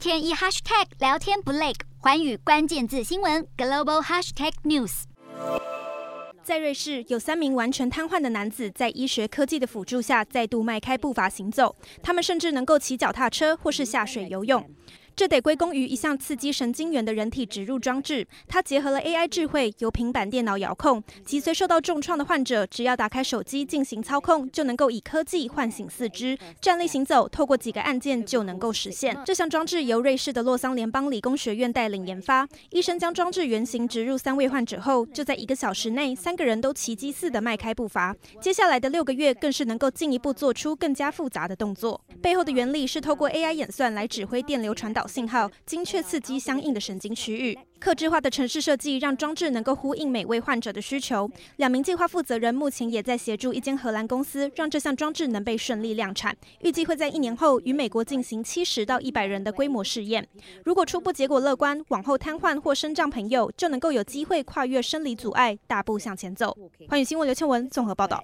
天一 hashtag 聊天不累，环宇关键字新闻 global hashtag news。在瑞士，有三名完全瘫痪的男子在医学科技的辅助下再度迈开步伐行走，他们甚至能够骑脚踏车或是下水游泳。这得归功于一项刺激神经元的人体植入装置，它结合了 AI 智慧，由平板电脑遥控，脊髓受到重创的患者只要打开手机进行操控，就能够以科技唤醒四肢，站立行走，透过几个按键就能够实现。这项装置由瑞士的洛桑联邦理工学院带领研发，医生将装置原型植入三位患者后，就在一个小时内，三个人都奇迹似的迈开步伐。接下来的六个月，更是能够进一步做出更加复杂的动作。背后的原理是透过 AI 演算来指挥电流传导。信号精确刺激相应的神经区域，客制化的城市设计让装置能够呼应每位患者的需求。两名计划负责人目前也在协助一间荷兰公司，让这项装置能被顺利量产，预计会在一年后与美国进行七十到一百人的规模试验。如果初步结果乐观，往后瘫痪或身障朋友就能够有机会跨越生理阻碍，大步向前走。寰宇新闻刘倩文综合报道。